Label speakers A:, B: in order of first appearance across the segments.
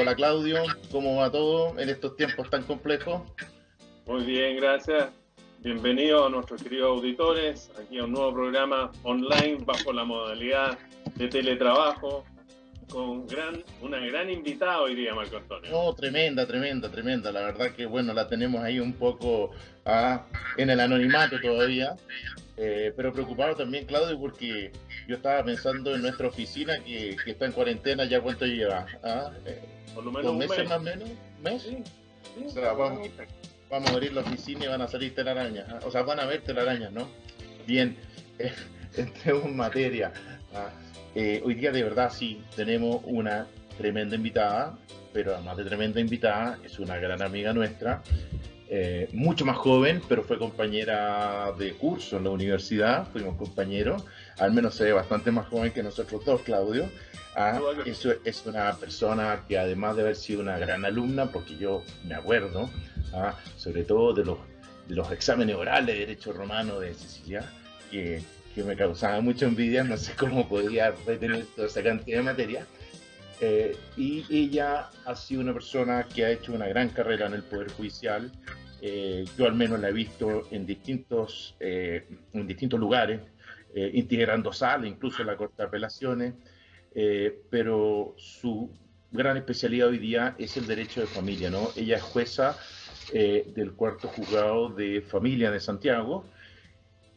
A: Hola Claudio, ¿cómo va todo en estos tiempos tan complejos?
B: Muy bien, gracias. Bienvenido a nuestros queridos auditores, aquí a un nuevo programa online bajo la modalidad de teletrabajo con gran, una gran invitada hoy día, Marco Antonio.
A: No, tremenda, tremenda, tremenda. La verdad que, bueno, la tenemos ahí un poco ah, en el anonimato todavía, eh, pero preocupado también, Claudio, porque yo estaba pensando en nuestra oficina que, está en cuarentena, ¿ya cuánto lleva? ¿Ah?
B: Eh, Por lo menos un meses
A: mes. más o menos? ¿Mes? Sí, o sea, vamos, vamos a abrir la oficina y van a salir telarañas. ¿ah? O sea, van a ver telarañas, ¿no? Bien, eh, entremos en materia. ¿ah? Eh, hoy día de verdad sí tenemos una tremenda invitada, pero además de tremenda invitada, es una gran amiga nuestra, eh, mucho más joven, pero fue compañera de curso en la universidad, fuimos compañeros, al menos se ve bastante más joven que nosotros dos, Claudio. Ah, eso es una persona que además de haber sido una gran alumna, porque yo me acuerdo, ah, sobre todo de los, de los exámenes orales de Derecho Romano de Cecilia, que, que, me causaba mucha envidia, no sé cómo podía retener toda esa cantidad de materia. Eh, y ella ha sido una persona que ha hecho una gran carrera en el Poder Judicial. Eh, yo al menos la he visto en distintos, eh, en distintos lugares, eh, integrando sala, incluso en la Corte de Apelaciones, eh, pero su gran especialidad hoy día es el derecho de familia, ¿no? Ella es jueza eh, del cuarto juzgado de familia de Santiago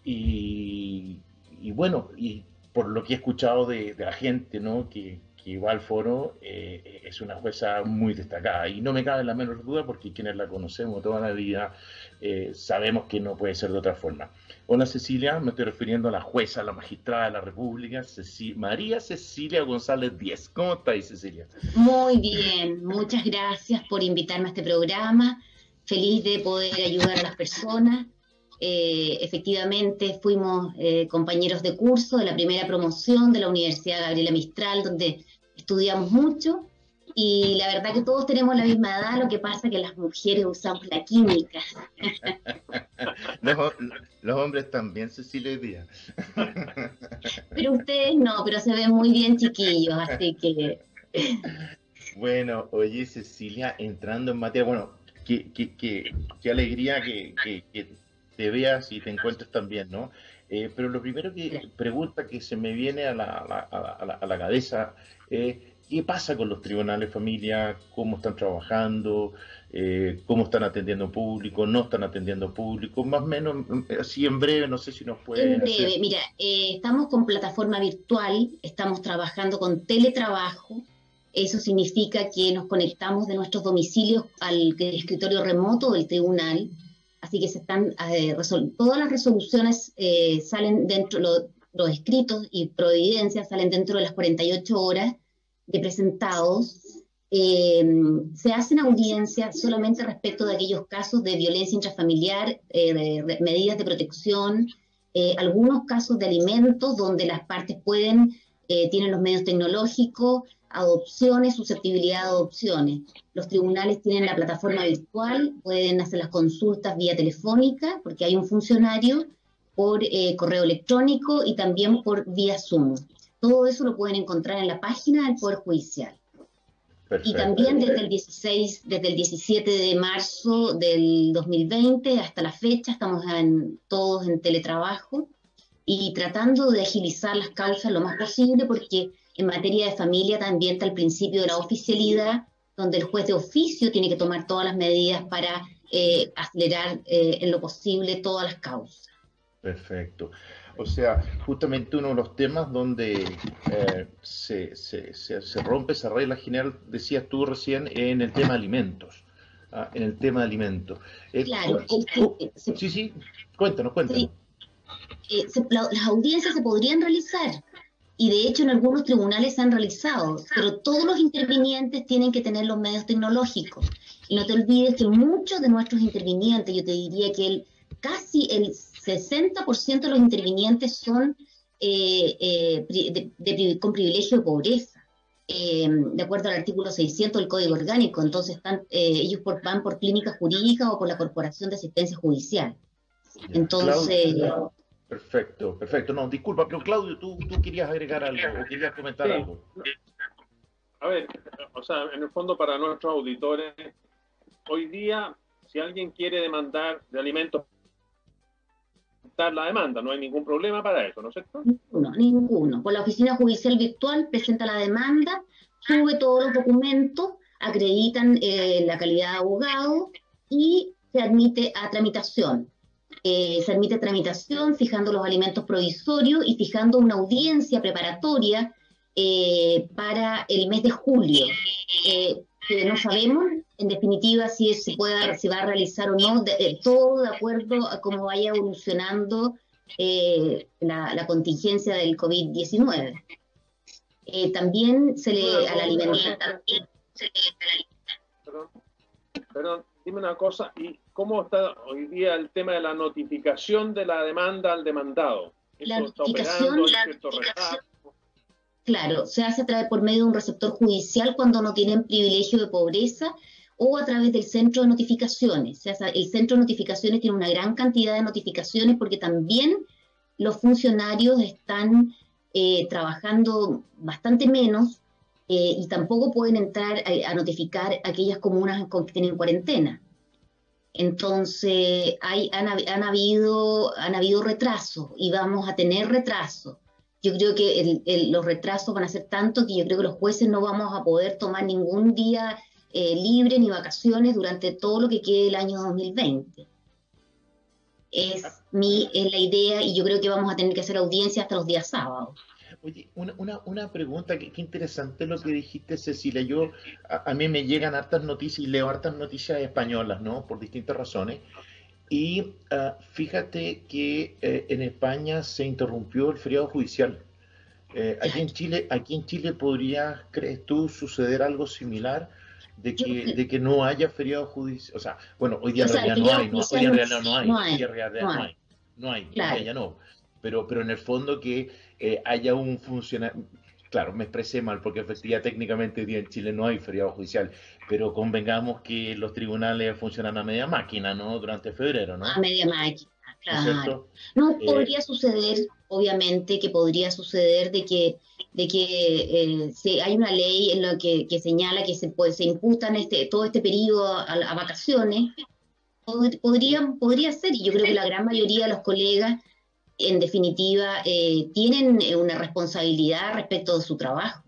A: y, bueno, y por lo que he escuchado de, la gente, ¿no? Que, que va al foro, eh, es una jueza muy destacada y no me cabe la menor duda porque quienes la conocemos toda la vida eh, sabemos que no puede ser de otra forma. Hola Cecilia, me estoy refiriendo a la jueza, a la magistrada de la República, María Cecilia González Díez. ¿Cómo estáis, Cecilia?
C: Muy bien, muchas gracias por invitarme a este programa. Feliz de poder ayudar a las personas. Eh, efectivamente, fuimos eh, compañeros de curso de la primera promoción de la Universidad Gabriela Mistral, donde estudiamos mucho y la verdad que todos tenemos la misma edad, lo que pasa es que las mujeres usamos la química.
A: los, los, hombres también, Cecilia Díaz.
C: pero ustedes no, pero se ven muy bien chiquillos, así que...
A: bueno, oye Cecilia, entrando en materia, bueno, qué, qué, qué, qué alegría que, que, te veas y te encuentres también, ¿no? Eh, pero lo primero que pregunta que se me viene a la, a la, a la cabeza es qué pasa con los tribunales familia, cómo están trabajando, eh, cómo están atendiendo público, no están atendiendo público, más o menos así en breve, no sé si nos puede.
C: En breve, hacer... mira, eh, estamos con plataforma virtual, estamos trabajando con teletrabajo. Eso significa que nos conectamos de nuestros domicilios al escritorio remoto del tribunal. Así que se están eh, todas las resoluciones eh, salen dentro, lo, los escritos y providencias salen dentro de las 48 horas de presentados. Eh, se hacen audiencias solamente respecto de aquellos casos de violencia intrafamiliar, eh, medidas de protección, algunos casos de alimentos donde las partes pueden, tienen los medios tecnológicos, adopciones, susceptibilidad de adopciones. Los tribunales tienen la plataforma virtual, pueden hacer las consultas vía telefónica, porque hay un funcionario, por correo electrónico y también por vía Zoom. Todo eso lo pueden encontrar en la página del Poder Judicial. Perfecto. Y también desde el 16, desde el 17 de marzo del 2020 hasta la fecha estamos en, todos en teletrabajo y tratando de agilizar las causas lo más posible porque en materia de familia también está el principio de la oficialidad donde el juez de oficio tiene que tomar todas las medidas para eh, acelerar eh, en lo posible todas las causas.
A: Perfecto. O sea, justamente uno de los temas donde eh, se, se, se, se, rompe esa regla general, decías tú recién, en el tema de alimentos. ¿ah? En el tema de alimentos.
C: Eh, claro.
A: ¿cómo, el, sí, sí, cuéntanos, cuéntanos.
C: Sí. Eh, las audiencias se podrían realizar y de hecho en algunos tribunales se han realizado, pero todos los intervinientes tienen que tener los medios tecnológicos. Y no te olvides que muchos de nuestros intervinientes, yo te diría que el, casi el 60% de los intervinientes son eh, eh, de, de, con privilegio de pobreza, eh, de acuerdo al artículo 600 del Código Orgánico. Entonces, están, ellos por, van por clínica jurídica o por la Corporación de Asistencia Judicial. Entonces.
A: Perfecto, perfecto. No, disculpa, pero Claudio, tú, tú querías agregar algo o querías comentar
B: sí.
A: algo.
B: a ver, o sea, en el fondo para nuestros auditores, hoy día, si alguien quiere demandar de alimentos, la demanda, no hay ningún problema para eso, ¿no es cierto?
C: Ninguno, ninguno. Por la oficina judicial virtual presenta la demanda, sube todos los documentos, acreditan eh, la calidad de abogado y se admite a tramitación. Eh, se admite tramitación fijando los alimentos provisorios y fijando una audiencia preparatoria eh, para el mes de julio, eh, que no sabemos en definitiva si se, puede, si va a realizar o no, eh, todo de acuerdo a cómo vaya evolucionando la, contingencia del COVID-19. también se le a la alimentación.
B: Perdón, perdón, dime una cosa, ¿y cómo está hoy día el tema de la notificación de la demanda al demandado?
C: La notificación, Claro, se hace a través por medio de un receptor judicial cuando no tienen privilegio de pobreza o a través del centro de notificaciones. O sea, el centro de notificaciones tiene una gran cantidad de notificaciones porque también los funcionarios están eh, trabajando bastante menos eh, y tampoco pueden entrar a, notificar aquellas comunas que tienen cuarentena. Entonces, hay, han, habido, han habido retrasos y vamos a tener retrasos yo creo que los retrasos van a ser tanto que yo creo que los jueces no vamos a poder tomar ningún día eh, libre ni vacaciones durante todo lo que quede del año 2020. Es, mi, es la idea y yo creo que vamos a tener que hacer audiencia hasta los días sábados.
A: Oye, una, una, una pregunta, qué, interesante lo que dijiste, Cecilia. Yo, a, mí me llegan hartas noticias y leo hartas noticias españolas, ¿no? Por distintas razones. Y ah, fíjate que eh, en España se interrumpió el feriado judicial. Eh, aquí en Chile, aquí en Chile podría, crees tú, suceder algo similar de que, de que no haya feriado judicial. O sea, bueno, hoy día en realidad no hay, no, hoy en realidad no hay, no hay, no hay, no hay, ya no. Pero, pero en el fondo que eh, haya un funcionario, claro, me expresé mal porque efectivamente técnicamente hoy día en Chile no hay feriado judicial, pero convengamos que los tribunales funcionan a media máquina, ¿no? Durante febrero, ¿no?
C: A media máquina, claro. ¿No, eh, podría suceder, obviamente, que podría suceder de que de que eh, hay una ley en la que, señala que se puede, se imputan este todo este periodo a, vacaciones. Podría, podría ser, y yo creo que la gran mayoría de los colegas en definitiva, eh, tienen una responsabilidad respecto de su trabajo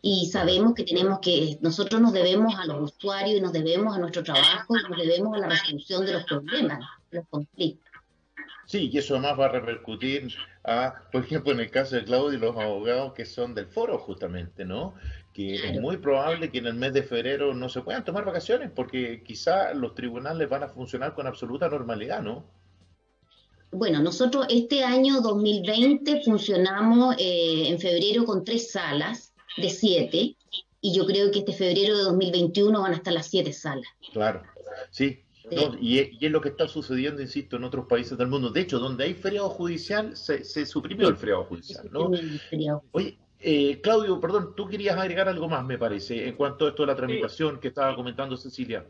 C: y sabemos que tenemos que, nosotros nos debemos a los usuarios y nos debemos a nuestro trabajo y nos debemos a la resolución de los problemas, los conflictos.
A: Sí, y eso además va a repercutir a, por ejemplo, en el caso de Claudio y los abogados que son del foro justamente, ¿no? Que es muy probable que en el mes de febrero no se puedan tomar vacaciones porque quizá los tribunales van a funcionar con absoluta normalidad, ¿no?
C: Bueno, nosotros este año 2020 funcionamos eh, en febrero con tres salas de siete y yo creo que este febrero de 2021 van a estar las siete salas.
A: Claro, sí. y, es, lo que está sucediendo, insisto, en otros países del mundo. De hecho, donde hay feriado judicial, se, suprimió el feriado judicial. ¿no? Oye, eh, Claudio, perdón, tú querías agregar algo más, me parece, en cuanto a esto de la tramitación que estaba comentando Cecilia.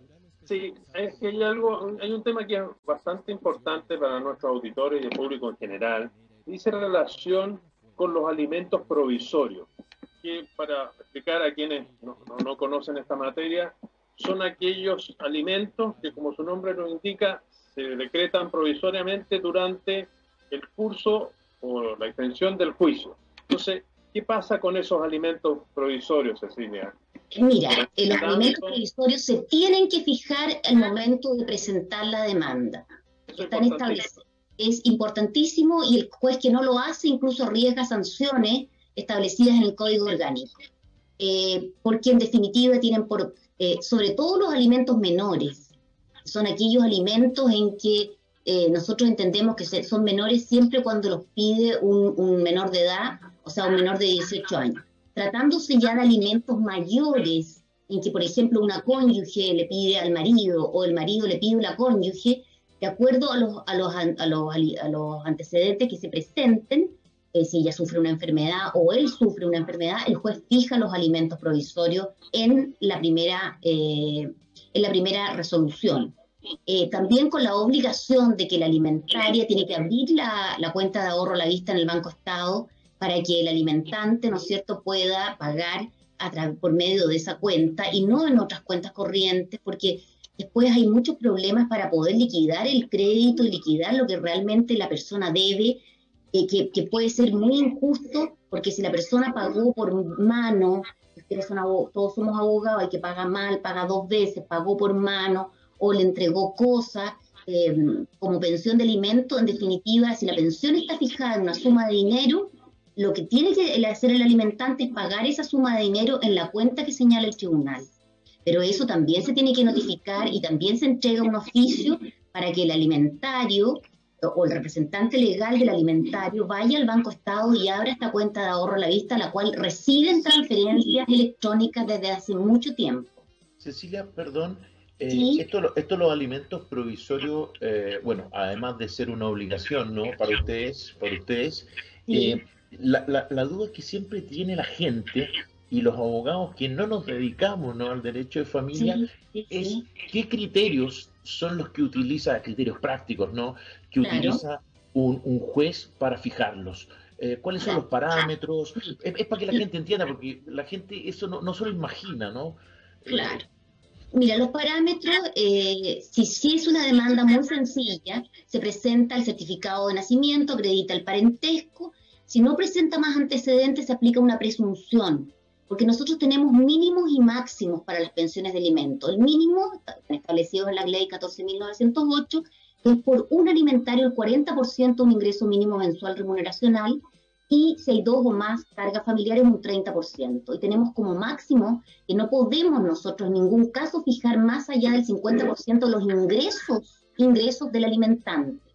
B: Sí, es que hay algo, hay un tema que es bastante importante para nuestros auditores y el público en general, dice relación con los alimentos provisorios, que para explicar a quienes no, no, conocen esta materia, son aquellos alimentos que, como su nombre lo indica, se decretan provisoriamente durante el curso o la extensión del juicio. Entonces, ¿qué pasa con esos alimentos provisorios, Cecilia?
C: Mira, los alimentos provisorios se tienen que fijar al momento de presentar la demanda. Están establecidos. Es importantísimo y el juez que no lo hace incluso arriesga sanciones establecidas en el Código Orgánico. Eh, porque en definitiva tienen por, eh, sobre todo los alimentos menores, son aquellos alimentos en que eh, nosotros entendemos que son menores siempre cuando los pide un, un menor de edad, o sea, un menor de 18 años tratándose ya de alimentos mayores, en que, por ejemplo, una cónyuge le pide al marido o el marido le pide a la cónyuge, de acuerdo a los, a los, a los, a los antecedentes que se presenten, eh, si ella sufre una enfermedad o él sufre una enfermedad, el juez fija los alimentos provisorios en la primera, eh, en la primera resolución. Eh, también con la obligación de que la alimentaria tiene que abrir la, la cuenta de ahorro a la vista en el Banco Estado para que el alimentante, ¿no es cierto?, pueda pagar por medio de esa cuenta y no en otras cuentas corrientes, porque después hay muchos problemas para poder liquidar el crédito y liquidar lo que realmente la persona debe, eh, que, puede ser muy injusto, porque si la persona pagó por mano, todos somos abogados, hay que pagar mal, paga dos veces, pagó por mano o le entregó cosas eh, como pensión de alimento, en definitiva, si la pensión está fijada en una suma de dinero, lo que tiene que hacer el alimentante es pagar esa suma de dinero en la cuenta que señala el tribunal. Pero eso también se tiene que notificar y también se entrega un oficio para que el alimentario o el representante legal del alimentario vaya al Banco Estado y abra esta cuenta de ahorro a la vista, la cual reciben transferencias electrónicas desde hace mucho tiempo.
A: Cecilia, perdón, eh, esto, esto los alimentos provisorios, eh, bueno, además de ser una obligación, ¿no? Para ustedes, para ustedes, eh, la, la, duda que siempre tiene la gente y los abogados que no nos dedicamos ¿no? al derecho de familia es qué criterios son los que utiliza, criterios prácticos, ¿no? Que utiliza un, un, juez para fijarlos. Eh, ¿Cuáles son los parámetros? Es, para que la gente entienda, porque la gente eso no, no solo imagina, ¿no?
C: Claro. Mira, los parámetros, eh, si, si, es una demanda muy sencilla, se presenta el certificado de nacimiento, acredita el parentesco, si no presenta más antecedentes, se aplica una presunción, porque nosotros tenemos mínimos y máximos para las pensiones de alimento. El mínimo, establecido en la ley 14.908, es por un alimentario el 40% de un ingreso mínimo mensual remuneracional y si hay dos o más cargas familiares un 30%. Y tenemos como máximo que no podemos nosotros en ningún caso fijar más allá del 50% de los ingresos, ingresos del alimentante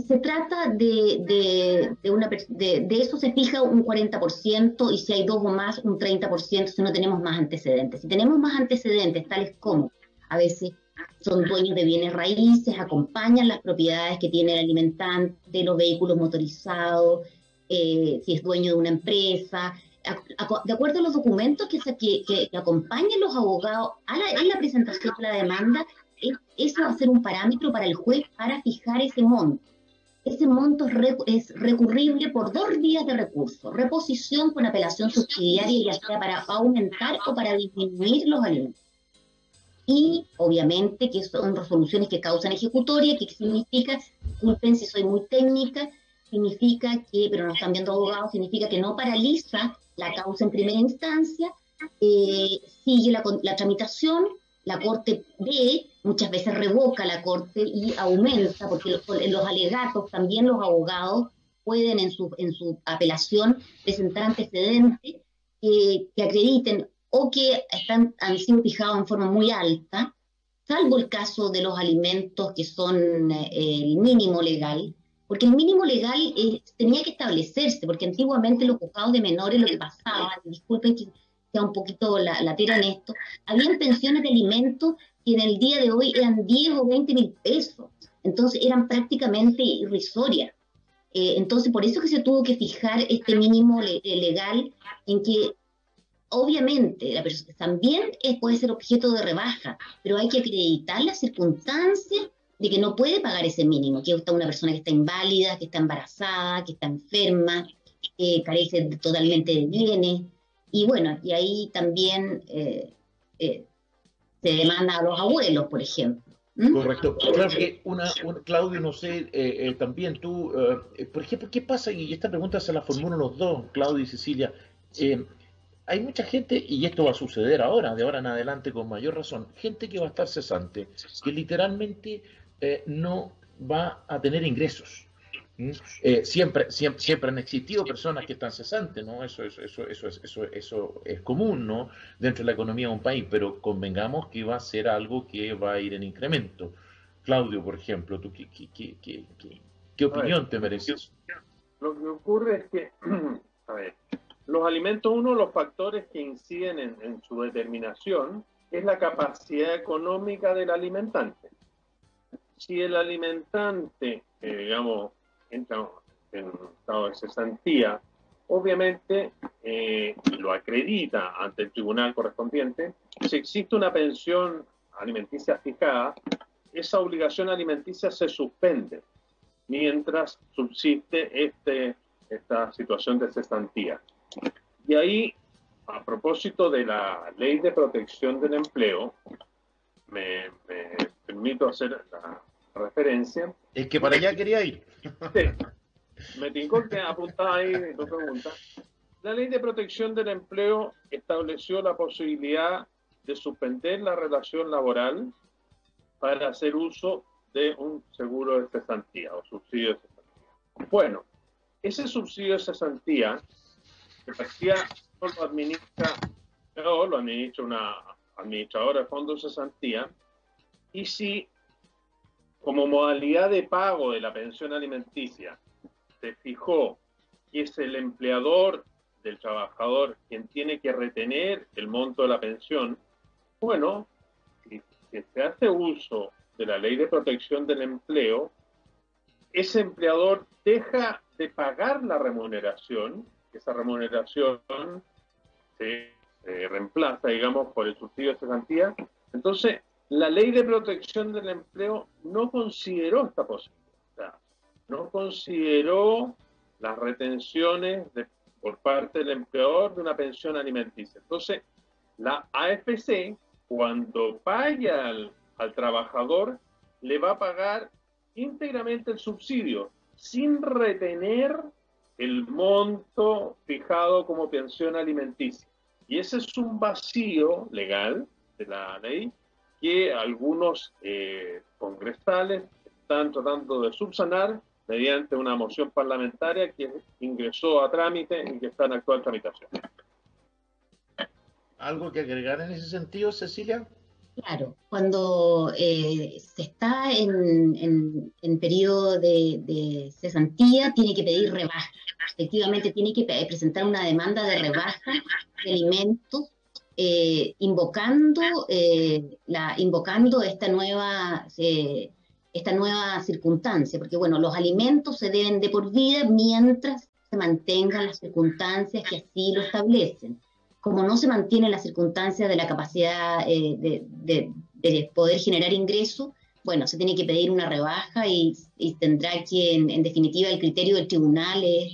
C: se trata de, de, una, de, de, eso se fija un 40% y si hay dos o más, un 30% si no tenemos más antecedentes. Si tenemos más antecedentes, tales como a veces son dueños de bienes raíces, acompañan las propiedades que tiene el alimentante, los vehículos motorizados, eh, si es dueño de una empresa, de acuerdo a los documentos que, que, que acompañen los abogados a la, la presentación de la demanda, eso va a ser un parámetro para el juez para fijar ese monto ese monto es recurrible por dos vías de recurso, reposición con apelación subsidiaria, ya sea para aumentar o para disminuir los alimentos. Y obviamente que son resoluciones que causan ejecutoria, que significa, disculpen si soy muy técnica, significa que, pero no están viendo abogados, significa que no paraliza la causa en primera instancia, eh, sigue la, la tramitación, la Corte ve, muchas veces revoca la Corte y aumenta, porque los alegatos también los abogados pueden en su, en su apelación presentar antecedentes que, acrediten o que están, han sido fijados en forma muy alta, salvo el caso de los alimentos que son eh, el mínimo legal, porque el mínimo legal eh, tenía que establecerse, porque antiguamente los juzgados de menores lo que pasaba, disculpen que un poquito la, la tira en esto, habían pensiones de alimentos que en el día de hoy eran 10 o 20 mil pesos, entonces eran prácticamente irrisorias. Eh, entonces, por eso que se tuvo que fijar este mínimo eh, legal en que obviamente la persona también puede ser objeto de rebaja, pero hay que acreditar las circunstancias de que no puede pagar ese mínimo, que está una persona que está inválida, que está embarazada, que está enferma, que carece totalmente de bienes, y bueno, y ahí también eh, eh, se demanda a los abuelos, por ejemplo.
A: Correcto. Claro que una, Claudio, no sé, eh, también tú, por ejemplo, ¿qué pasa? Y esta pregunta se la formulan los dos, Claudio y Cecilia. hay mucha gente, y esto va a suceder ahora, de ahora en adelante con mayor razón, gente que va a estar cesante, que literalmente no va a tener ingresos. ¿Mm? Eh, siempre, siempre, siempre, han existido personas que están cesantes, ¿no? Eso, eso, eso, eso, eso, eso es común, ¿no? Dentro de la economía de un país, pero convengamos que va a ser algo que va a ir en incremento. Claudio, por ejemplo, ¿tú qué, qué, qué, qué, opinión te mereces?
B: Lo que ocurre es que, a ver, los alimentos, uno de los factores que inciden en, en su determinación es la capacidad económica del alimentante. Si el alimentante, eh, digamos, en estado de cesantía, obviamente eh, lo acredita ante el tribunal correspondiente. Si existe una pensión alimenticia fijada, esa obligación alimenticia se suspende mientras subsiste este, esta situación de cesantía. Y ahí a propósito de la ley de protección del empleo, me, permito hacer la referencia.
A: Es que para allá quería ir.
B: Sí. Me tengo que apuntar ahí tu pregunta. La ley de protección del empleo estableció la posibilidad de suspender la relación laboral para hacer uso de un seguro de cesantía o subsidio de cesantía. Bueno, ese subsidio de cesantía, que parecía lo administra, o lo administra una administradora de fondos de cesantía, y si como modalidad de pago de la pensión alimenticia se fijó que es el empleador del trabajador quien tiene que retener el monto de la pensión, bueno, si, se hace uso de la ley de protección del empleo, ese empleador deja de pagar la remuneración, esa remuneración se reemplaza, digamos, por el subsidio de cesantía. Entonces, la ley de protección del empleo no consideró esta posibilidad, no consideró las retenciones por parte del empleador de una pensión alimenticia. Entonces, la AFC, cuando vaya al, al trabajador, le va a pagar íntegramente el subsidio, sin retener el monto fijado como pensión alimenticia. Y ese es un vacío legal de la ley que algunos eh, congresales están tratando de subsanar mediante una moción parlamentaria que ingresó a trámite y que está en actual tramitación.
A: ¿Algo que agregar en ese sentido, Cecilia?
C: Claro, cuando eh, se está en, en, periodo de, de, cesantía, tiene que pedir rebaja. Efectivamente, tiene que presentar una demanda de rebaja de alimentos, eh, invocando, eh, la, invocando esta nueva, esta nueva circunstancia, porque bueno, los alimentos se deben de por vida mientras se mantengan las circunstancias que así lo establecen. Como no se mantiene la circunstancia de la capacidad eh, de, poder generar ingresos, bueno, se tiene que pedir una rebaja y, tendrá que, en, definitiva, el criterio del tribunal es,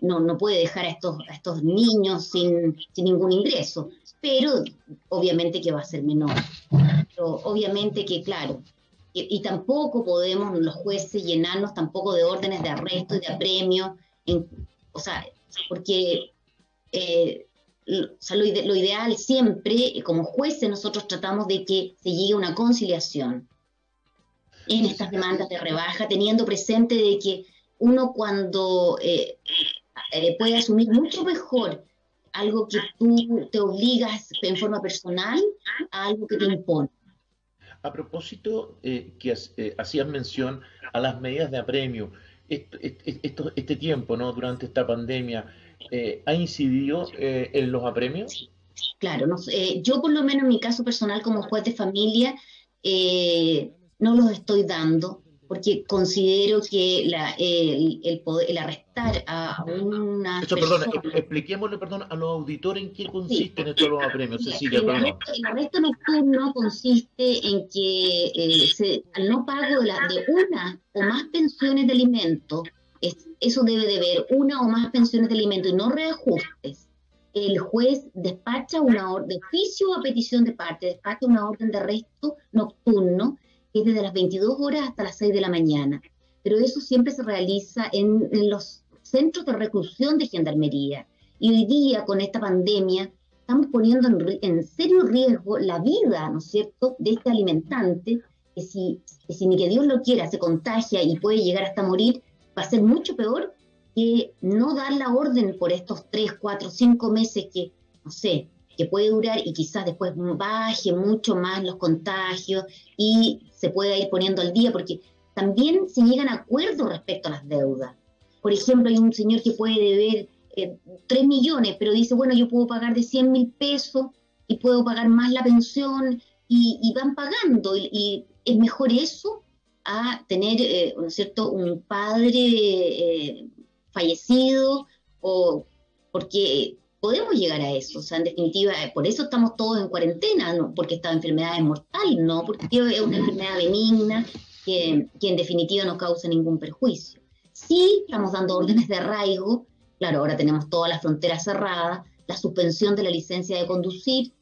C: no, no puede dejar a estos, a estos niños sin, sin ningún ingreso, pero obviamente que va a ser menor. Pero obviamente que, claro, y, tampoco podemos los jueces llenarnos tampoco de órdenes de arresto y de apremio, o sea, porque eh, lo, ideal siempre, como jueces, nosotros tratamos de que se llegue a una conciliación en estas demandas de rebaja, teniendo presente de que uno cuando eh, eh, puede asumir mucho mejor algo que tú te obligas en forma personal a algo que te impone.
A: A propósito, eh, que hacías mención a las medidas de apremio, este tiempo, ¿no? Durante esta pandemia, eh, ha incidido eh, en los apremios?
C: Claro, no, eh, yo por lo menos en mi caso personal como juez de familia no los estoy dando porque considero que la, el, el, poder, el arrestar a una
A: Eso, perdón, expliquémosle perdón, a los auditores en qué consisten estos los apremios, Cecilia.
C: El, arresto, el arresto nocturno consiste en que se, al no pago de, la, de una o más pensiones de alimentos eso debe de ver una o más pensiones de alimento y no reajustes. El juez despacha una orden de oficio a petición de parte, despacha una orden de arresto nocturno que es desde las 22 horas hasta las 6 de la mañana. Pero eso siempre se realiza en, los centros de reclusión de gendarmería. Y hoy día, con esta pandemia, estamos poniendo en, serio riesgo la vida, ¿no es cierto?, de este alimentante, si, que si ni que Dios lo quiera se contagia y puede llegar hasta morir, va a ser mucho peor que no dar la orden por estos tres, cuatro, cinco meses que, no sé, que puede durar y quizás después baje mucho más los contagios y se pueda ir poniendo al día, porque también se llegan a acuerdos respecto a las deudas. Por ejemplo, hay un señor que puede deber eh, 3 millones, pero dice, bueno, yo puedo pagar de 100 mil pesos y puedo pagar más la pensión y, van pagando. y, es mejor eso a tener, eh, ¿no es cierto?, un padre eh, fallecido o porque podemos llegar a eso, o sea, en definitiva, por eso estamos todos en cuarentena, no porque esta enfermedad es mortal, no porque es una enfermedad benigna que, que en definitiva no causa ningún perjuicio. Sí, estamos dando órdenes de arraigo, claro, ahora tenemos todas las fronteras cerradas, la suspensión de la licencia de conducir,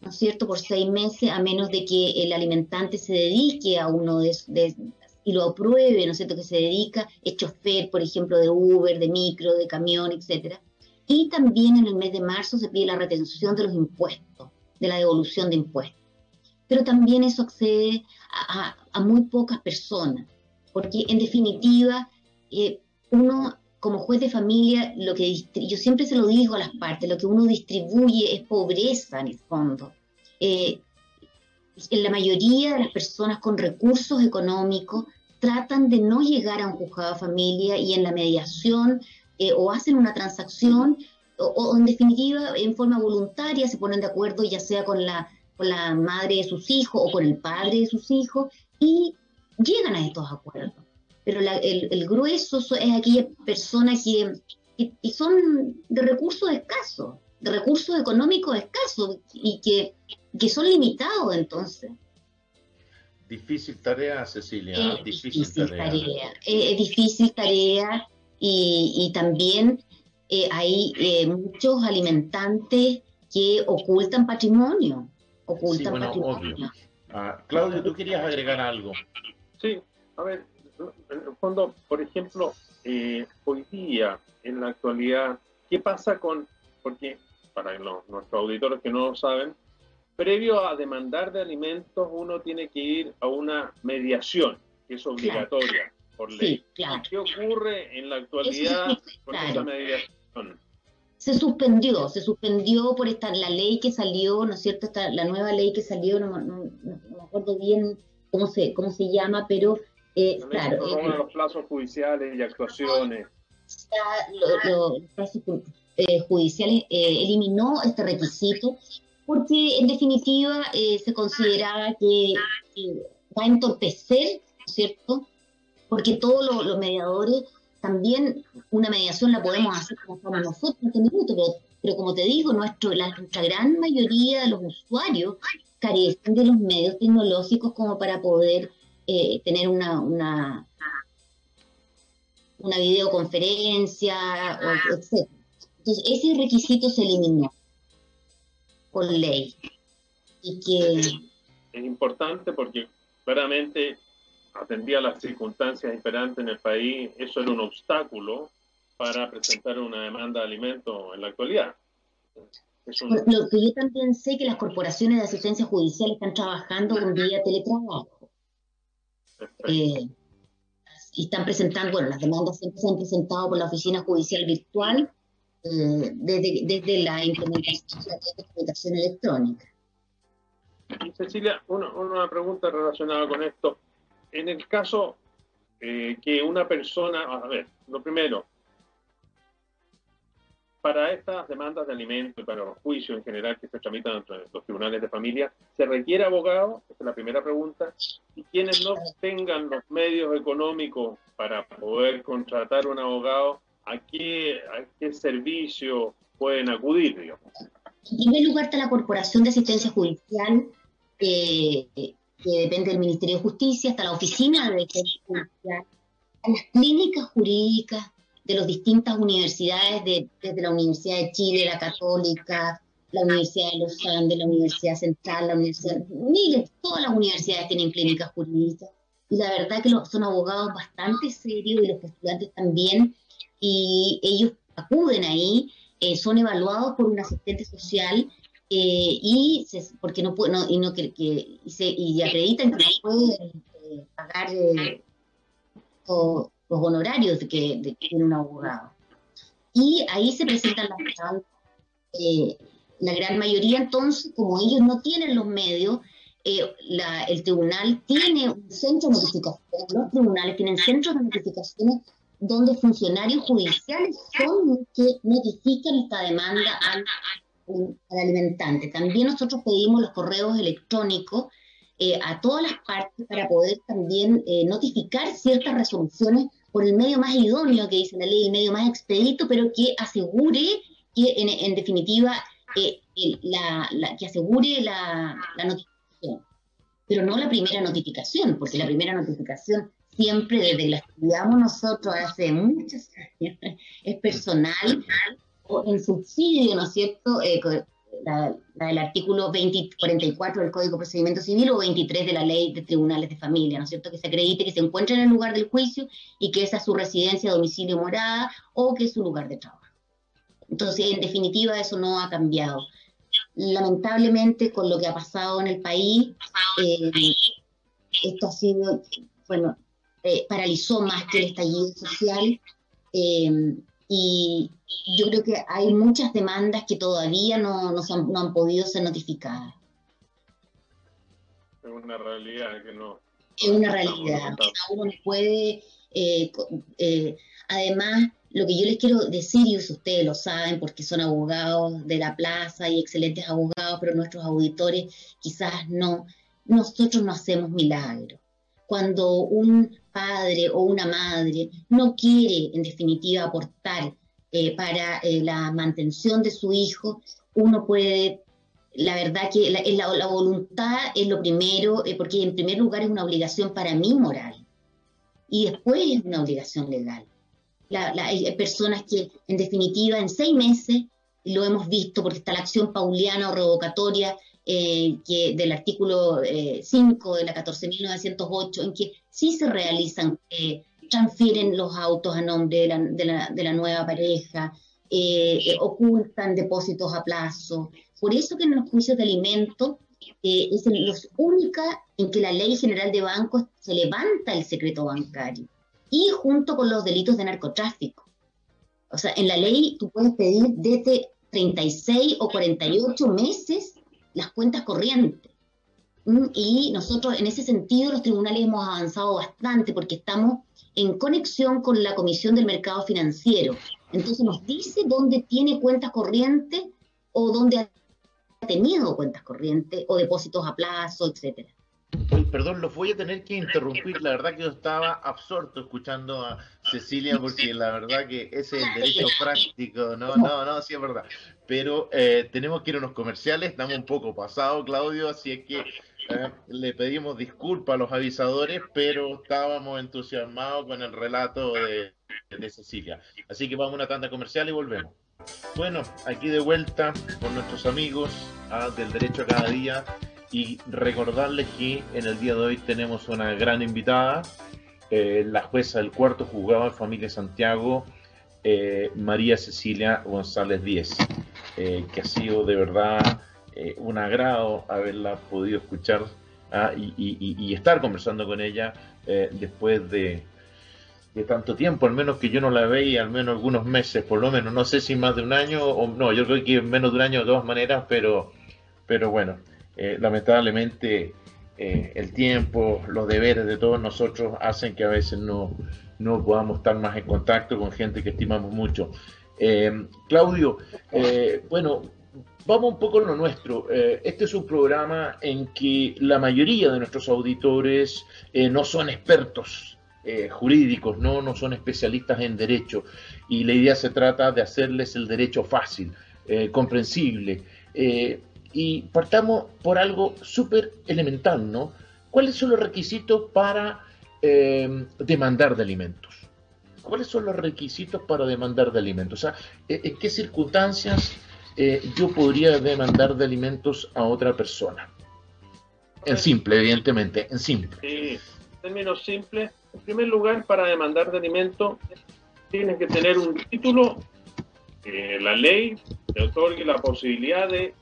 C: ¿no es cierto?, por seis meses, a menos de que el alimentante se dedique a uno de, de y lo apruebe, ¿no es cierto?, que se dedica, es chofer, por ejemplo, de Uber, de micro, de camión, etcétera. Y también en el mes de marzo se pide la retención de los impuestos, de la devolución de impuestos. Pero también eso accede a, muy pocas personas, porque en definitiva, eh, uno como juez de familia, lo que yo siempre se lo digo a las partes, lo que uno distribuye es pobreza en el fondo. Eh, la mayoría de las personas con recursos económicos tratan de no llegar a un juzgado de familia y en la mediación eh, o hacen una transacción o, en definitiva en forma voluntaria se ponen de acuerdo ya sea con la, con la madre de sus hijos o con el padre de sus hijos y llegan a estos acuerdos pero el, grueso es aquellas personas que, que, son de recursos escasos, de recursos económicos escasos y que, que son limitados entonces.
A: Difícil tarea, Cecilia.
C: Es difícil, tarea. Es, difícil tarea y, y también eh, hay eh, muchos alimentantes que ocultan patrimonio. Ocultan patrimonio.
A: Ah, Claudio, tú querías agregar algo.
B: Sí, a ver, en el fondo, por ejemplo, eh, hoy día, en la actualidad, ¿qué pasa con, porque para nuestros auditores que no lo saben, previo a demandar de alimentos uno tiene que ir a una mediación, que es obligatoria por ley. ¿Qué ocurre en la actualidad con esa mediación?
C: se suspendió, se suspendió por esta la ley que salió, ¿no es cierto? Esta, la nueva ley que salió, no, no, no, me acuerdo bien cómo se, cómo se llama, pero
B: eh, claro, eh, los plazos judiciales y actuaciones.
C: los plazos eh, judiciales eliminó este requisito porque en definitiva se consideraba que, va a entorpecer, ¿cierto? Porque todos los, mediadores, también una mediación la podemos hacer como nosotros en este minuto, pero, pero como te digo, nuestro, la, nuestra gran mayoría de los usuarios carecen de los medios tecnológicos como para poder eh, tener una, una, una videoconferencia, etc. Entonces, ese requisito se eliminó por ley. Y que...
B: Es importante porque claramente atendía las circunstancias esperantes en el país, eso era un obstáculo para presentar una demanda de alimentos en la actualidad.
C: Lo que yo también sé que las corporaciones de asistencia judicial están trabajando con vía teletrabajo. Eh, y están presentando, bueno, las demandas siempre se han presentado por la Oficina Judicial Virtual eh, desde, la implementación de la comunicación electrónica.
B: Cecilia, una, pregunta relacionada con esto. En el caso eh, que una persona, a ver, lo primero, para estas demandas de alimentos y para los juicios en general que se tramitan entre los tribunales de familia, ¿se requiere abogado? Esa es la primera pregunta. Y quienes no tengan los medios económicos para poder contratar un abogado, ¿a qué, a qué servicio pueden acudir?
C: En primer lugar está la Corporación de Asistencia Judicial, que depende del Ministerio de Justicia, está la Oficina de Asistencia Judicial, las clínicas jurídicas, de las distintas universidades, de, desde la Universidad de Chile, la Católica, la Universidad de Los Andes, la Universidad Central, la Universidad, miles, todas las universidades tienen clínicas jurídicas. Y la verdad que son abogados bastante serios y los estudiantes también, y ellos acuden ahí, eh, son evaluados por un asistente social eh, y porque no, no, y no que, y, se, y acreditan que pueden eh, pagar los honorarios de que, de tiene un abogado. Y ahí se presentan las eh, la gran mayoría, entonces, como ellos no tienen los medios, eh, el tribunal tiene un centro de notificación, los tribunales tienen centros de notificaciones donde funcionarios judiciales son los que notifican esta demanda al, al alimentante. También nosotros pedimos los correos electrónicos eh, a todas las partes para poder también eh, notificar ciertas resoluciones por el medio más idóneo que dice la ley, el medio más expedito, pero que asegure que en, definitiva eh, la, que asegure la, notificación, pero no la primera notificación, porque la primera notificación siempre desde que la estudiamos nosotros hace muchos años es personal en subsidio, ¿no es cierto? Eh, la, del artículo 20, 44 del Código de Procedimiento Civil o 23 de la Ley de Tribunales de Familia, ¿no es cierto? Que se acredite que se encuentra en el lugar del juicio y que esa es su residencia, domicilio, morada o que es su lugar de trabajo. Entonces, en definitiva, eso no ha cambiado. Lamentablemente, con lo que ha pasado en el país, eh, esto ha sido, bueno, eh, paralizó más que el estallido social. Eh, y yo creo que hay muchas demandas que todavía no, no, han, podido ser notificadas.
B: Es una realidad que no.
C: Es una realidad. Uno no puede. Eh, eh, además, lo que yo les quiero decir, y ustedes lo saben porque son abogados de la plaza y excelentes abogados, pero nuestros auditores quizás no. Nosotros no hacemos milagros. Cuando un padre o una madre no quiere, en definitiva, aportar eh, para eh, la mantención de su hijo, uno puede, la verdad que la, voluntad es lo primero, eh, porque en primer lugar es una obligación para mí moral y después es una obligación legal. hay personas que, en definitiva, en seis meses, lo hemos visto porque está la acción pauliana o revocatoria eh, que del artículo 5 de la 14.908, en que sí se realizan, eh, transfieren los autos a nombre de la, de la, de la nueva pareja, eh, eh, ocultan depósitos a plazo. Por eso que en los juicios de alimentos es los única en que la ley general de bancos se levanta el secreto bancario y junto con los delitos de narcotráfico. O sea, en la ley tú puedes pedir desde 36 o 48 meses las cuentas corrientes. Mm, y nosotros en ese sentido los tribunales hemos avanzado bastante porque estamos en conexión con la Comisión del Mercado Financiero. Entonces nos dice dónde tiene cuentas corrientes o dónde ha tenido cuentas corrientes o depósitos a plazo, etcétera.
A: Perdón, los voy a tener que interrumpir. La verdad que yo estaba absorto escuchando a Cecilia porque la verdad que ese es el derecho práctico. No, no, no, sí es verdad. Pero eh, tenemos que ir a unos comerciales. Estamos un poco pasados, Claudio, así es que eh, le pedimos disculpas a los avisadores, pero estábamos entusiasmados con el relato de, Cecilia. Así que vamos a una tanda comercial y volvemos. Bueno, aquí de vuelta con nuestros amigos ah, del Derecho a Cada Día y recordarles que en el día de hoy tenemos una gran invitada, eh, la jueza del cuarto juzgado de familia Santiago, eh, María Cecilia González Díez, que ha sido de verdad eh, un agrado haberla podido escuchar ah, y, estar conversando con ella eh, después de, tanto tiempo, al menos que yo no la veía, al menos algunos meses, por lo menos, no sé si más de un año o no, yo creo que menos de un año de todas maneras, pero, pero bueno, eh, lamentablemente el tiempo, los deberes de todos nosotros hacen que a veces no, no podamos estar más en contacto con gente que estimamos mucho. Claudio, bueno, Vamos un poco a lo nuestro. Eh, este es un programa en que la mayoría de nuestros auditores eh, no son expertos eh, jurídicos, ¿no? no son especialistas en derecho. Y la idea se trata de hacerles el derecho fácil, comprensible. Y partamos por algo súper elemental, ¿no? ¿Cuáles son los requisitos para demandar de alimentos? ¿Cuáles son los requisitos para demandar de alimentos? O sea, ¿en qué circunstancias eh, yo podría demandar de alimentos a otra persona. En simple, evidentemente, en simple.
B: Sí, en términos simples, en primer lugar, para demandar de alimentos, tienes que tener un título que la ley te otorgue la posibilidad de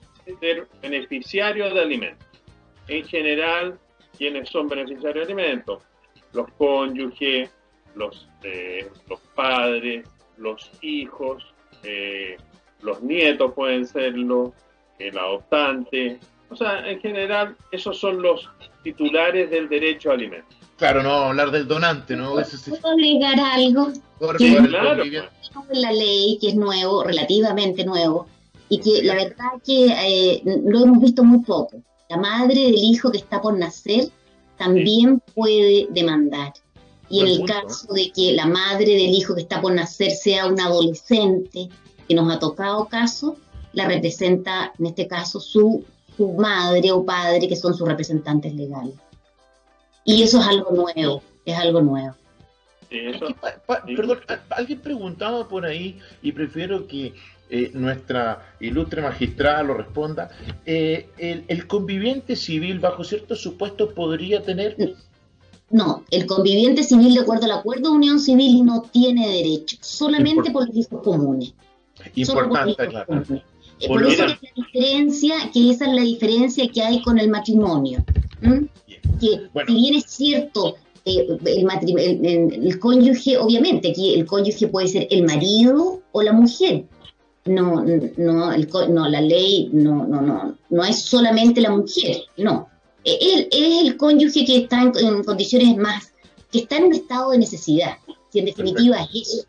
B: ser beneficiario de alimentos. En general, ¿quiénes son beneficiarios de alimentos? Los cónyuges, los, eh, los padres, los hijos, eh, los nietos pueden serlo, el adoptante. O sea, en general, esos son los titulares del derecho a alimentos.
A: Claro, no hablar del donante, ¿no?
C: ¿Puedo agregar algo? que claro, pues. la ley, que es nuevo, relativamente nuevo, y que la verdad que eh, lo hemos visto muy poco. La madre del hijo que está por nacer también puede demandar. Y en el caso de que la madre del hijo que está por nacer sea un adolescente, que nos ha tocado caso, la representa, en este caso, su, su madre o padre, que son sus representantes legales. Y eso es algo nuevo, es algo nuevo.
A: perdón, alguien preguntaba por ahí y prefiero que eh, nuestra ilustre magistrada lo responda, eh, el, conviviente civil bajo ciertos supuestos podría tener...
C: No, el conviviente civil de acuerdo al acuerdo de unión civil no tiene derecho, solamente por los hijos comunes.
A: Importante, claro.
C: Por, eso es la diferencia, que esa es la diferencia que hay con el matrimonio. Que si bien es cierto, eh, el, el, cónyuge, obviamente, aquí el cónyuge puede ser el marido o la mujer. No, no, el, no la ley no, no, no, no es solamente la mujer, no. Él es el cónyuge que está en, condiciones más, que está en un estado de necesidad. Y en definitiva es eso.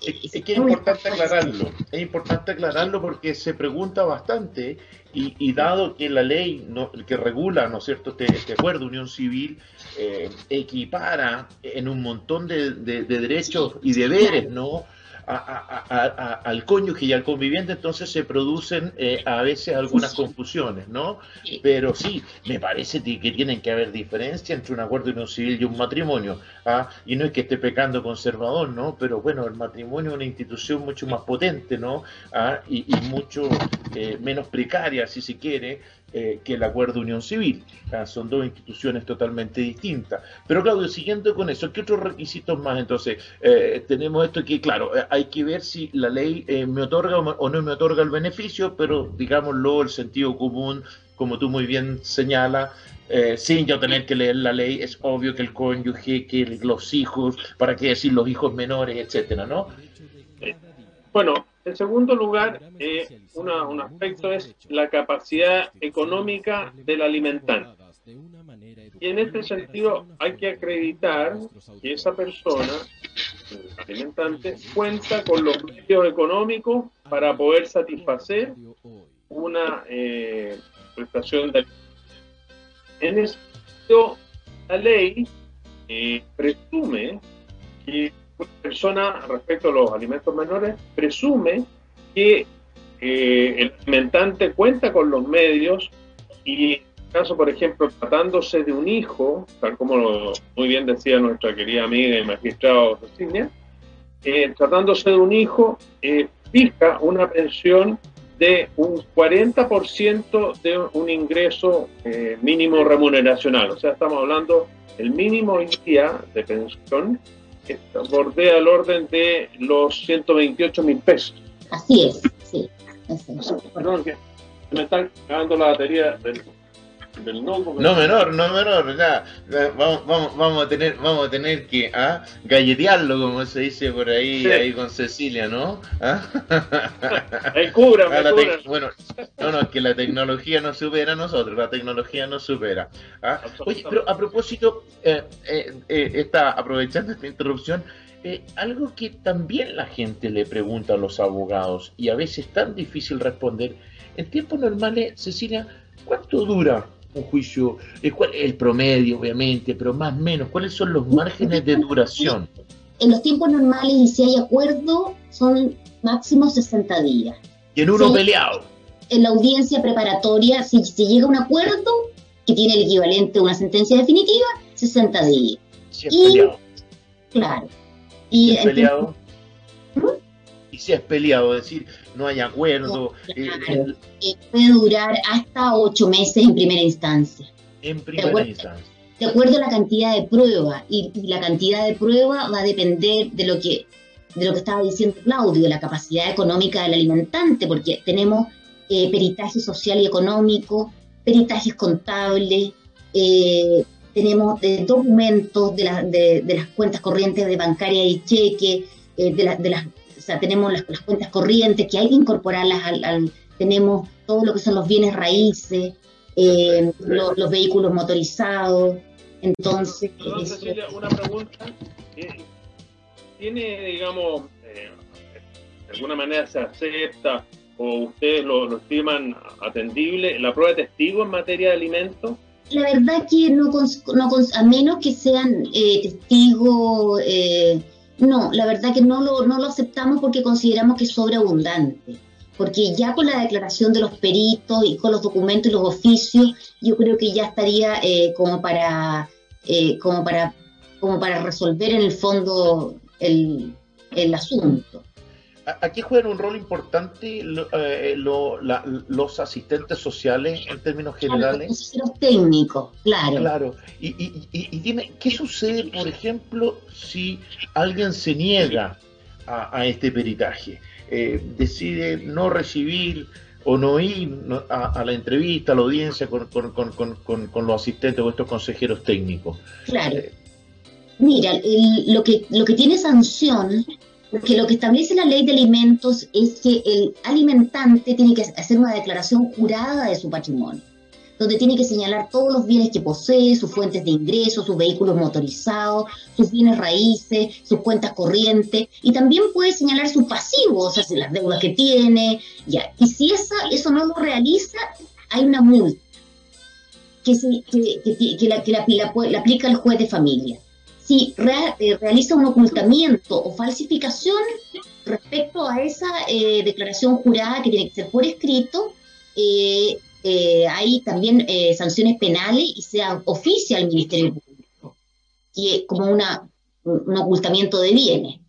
A: Es, que es importante aclararlo, es importante aclararlo porque se pregunta bastante y, dado que la ley no, que regula, ¿no es cierto?, este, este acuerdo unión civil eh, equipara en un montón de, de derechos y deberes, ¿no? Al cónyuge y al conviviente, entonces se producen eh, a veces algunas confusiones, ¿no? Pero sí, me parece que tienen que haber diferencia entre un acuerdo de unión civil y un matrimonio. ¿ah? Y no es que esté pecando conservador, ¿no? Pero bueno, el matrimonio es una institución mucho más potente, ¿no? ¿Ah? Y, mucho eh, menos precaria, si se quiere, eh, que el acuerdo de unión civil. Son dos instituciones totalmente distintas. Pero Claudio, siguiendo con eso, ¿qué otros requisitos más? Entonces, eh, tenemos esto que, claro, eh, hay que ver si la ley me otorga o no me otorga el beneficio, pero digámoslo, el sentido común, como tú muy bien señalas, sin yo tener que leer la ley, es obvio que el cónyuge, que los hijos, para qué decir los hijos menores, etcétera, ¿no?
B: Bueno, en segundo lugar, eh, un aspecto es la capacidad económica del alimentante. Y en este sentido hay que acreditar que esa persona, el alimentante, cuenta con los medios económicos para poder satisfacer una eh, prestación de En ese sentido, la ley eh, presume que persona respecto a los alimentos menores presume que el alimentante cuenta con los medios y en caso, por ejemplo, tratándose de un hijo, tal como muy bien decía nuestra querida amiga y magistrado Cecilia, eh, tratándose de un hijo, eh, fija una pensión de un 40% de un ingreso eh, mínimo remuneracional. O sea, estamos hablando del mínimo día de pensión bordea el orden de los 128 mil pesos.
C: Así es, sí.
B: Perdón, que me están cagando la batería del,
A: no, menor, no menor, ya, vamos, vamos, vamos a tener, vamos a tener que ¿ah? galletearlo, como se dice por ahí, ahí con Cecilia, ¿no? ¿Ah?
B: cura,
A: Bueno, no, no, es que la tecnología nos supera a nosotros, la tecnología nos supera. ¿ah? Oye, pero a propósito, eh, eh, eh, está aprovechando esta interrupción, eh, algo que también la gente le pregunta a los abogados y a veces es tan difícil responder, en tiempos normales, Cecilia, ¿cuánto dura un juicio, eh, el promedio obviamente, pero más o menos, ¿cuáles son los márgenes de duración?
C: En los tiempos normales y si hay acuerdo son máximo 60 días.
A: ¿Y en uno peleado?
C: En la audiencia preparatoria, si, si llega un acuerdo que tiene el equivalente a una sentencia definitiva, 60 días.
A: Si es peleado.
C: Claro.
A: Y, si es peleado. ¿Mm? Y si es peleado, es decir, no hay acuerdo.
C: Eh, eh, puede durar hasta ocho meses en primera instancia.
A: En primera instancia.
C: De acuerdo a la cantidad de prueba, y, la cantidad de prueba va a depender de lo que de lo que estaba diciendo Claudio, de la capacidad económica del alimentante, porque tenemos eh, peritaje social y económico, peritajes contables, tenemos documentos de, de, las cuentas corrientes de bancaria y cheque, de, de, las o sea, tenemos las, cuentas corrientes que hay que incorporarlas al, tenemos todo lo que son los bienes raíces, eh, los, vehículos motorizados. Entonces.
B: una pregunta. Eh, ¿Tiene, digamos, eh, de alguna manera se acepta o ustedes lo, estiman atendible la prueba de testigo en materia de alimentos?
C: La verdad que no, no a menos que sean testigos no, la verdad que no lo, no lo aceptamos porque consideramos que es sobreabundante. Porque ya con la declaración de los peritos y con los documentos y los oficios, yo creo que ya estaría eh, como para eh, como para como para resolver en el fondo el, el asunto.
A: Aquí juegan un rol importante eh, los asistentes sociales en términos generales.
C: Los técnicos, claro.
A: Claro. Y, y, dime, ¿qué sucede, por ejemplo, si alguien se niega a, este peritaje? Eh, decide no recibir o no ir a, la entrevista, a la audiencia con, con, los asistentes o estos consejeros técnicos.
C: Claro. Eh, Mira, lo, que, lo que tiene sanción, porque lo que establece la ley de alimentos es que el alimentante tiene que hacer una declaración jurada de su patrimonio, donde tiene que señalar todos los bienes que posee, sus fuentes de ingresos, sus vehículos motorizados, sus bienes raíces, sus cuentas corrientes, y también puede señalar sus pasivos, o sea, las deudas que tiene, ya. Y si esa, eso no lo realiza, hay una multa que, que, la, que la aplica el juez de familia si eh, realiza un ocultamiento o falsificación respecto a esa eh, declaración jurada que tiene que ser por escrito, eh, hay también sanciones penales y se oficia al Ministerio Público y, como una, un ocultamiento de bienes.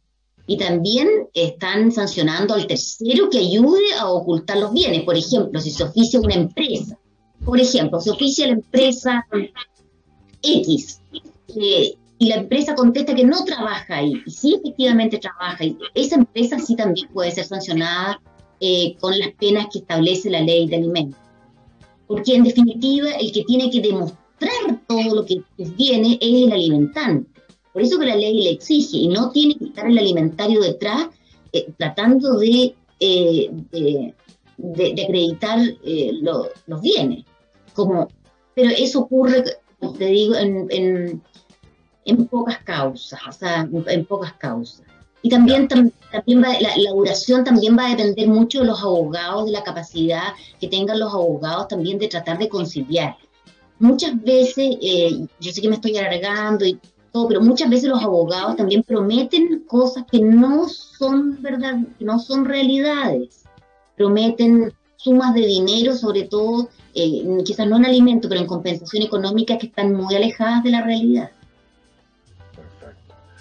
C: Y también están sancionando al tercero que ayude a ocultar los bienes. Por ejemplo, si se oficia una empresa, por ejemplo, se oficia la empresa X, y la empresa contesta que no trabaja ahí, y sí efectivamente trabaja, y esa empresa sí también puede ser sancionada eh, con las penas que establece la ley de alimentos. Porque en definitiva el que tiene que demostrar todo lo que viene es el alimentante. Por eso que la ley le exige, y no tiene que estar el alimentario detrás eh, tratando de, eh, de, acreditar los bienes. Como, pero eso ocurre, te digo, en en pocas causas, o sea, en pocas causas. Y también, también va, la, duración también va a depender mucho de los abogados, de la capacidad que tengan los abogados también de tratar de conciliar. Muchas veces, eh, yo sé que me estoy alargando y todo, pero muchas veces los abogados también prometen cosas que no son verdad, que no son realidades. Prometen sumas de dinero, sobre todo, eh, quizás no en alimento, pero en compensación económica que están muy alejadas de la realidad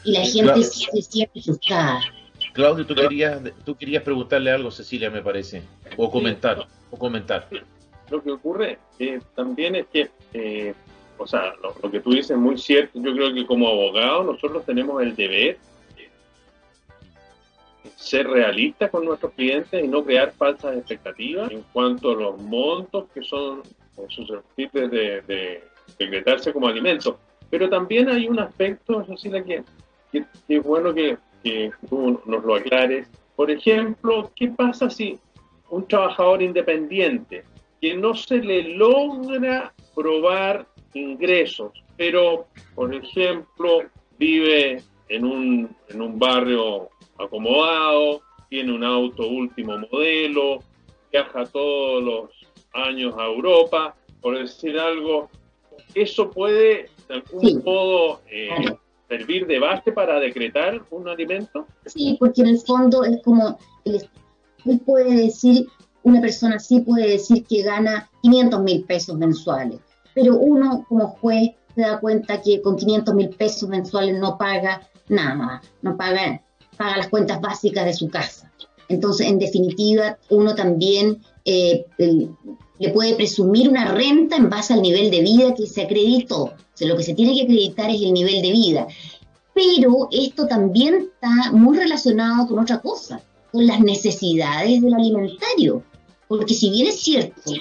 C: y la gente se siente frustrada.
A: Claudio, tú querías, tú querías preguntarle algo, Cecilia, me parece, o comentar, o comentar.
B: Lo que ocurre eh, también es que, eh, o sea, lo, que tú dices es muy cierto. Yo creo que como abogados nosotros tenemos el deber de ser realistas con nuestros clientes y no crear falsas expectativas en cuanto a los montos que son susceptibles de, de decretarse como alimentos. Pero también hay un aspecto, Cecilia, que es bueno que, tú nos lo aclares. Por ejemplo, ¿qué pasa si un trabajador independiente que no se le logra probar ingresos, pero, por ejemplo, vive en un, en un barrio acomodado, tiene un auto último modelo, viaja todos los años a Europa, por decir algo, eso puede de algún modo eh, servir de base para decretar un alimento?
C: Sí, porque en el fondo es como, él, puede decir, una persona sí puede decir que gana 500 mil pesos mensuales, pero uno como juez se da cuenta que con 500 mil pesos mensuales no paga nada, no paga, paga las cuentas básicas de su casa. Entonces, en definitiva, uno también eh, le puede presumir una renta en base al nivel de vida que se acreditó. Lo que se tiene que acreditar es el nivel de vida. Pero esto también está muy relacionado con otra cosa, con las necesidades del alimentario. Porque si bien es cierto,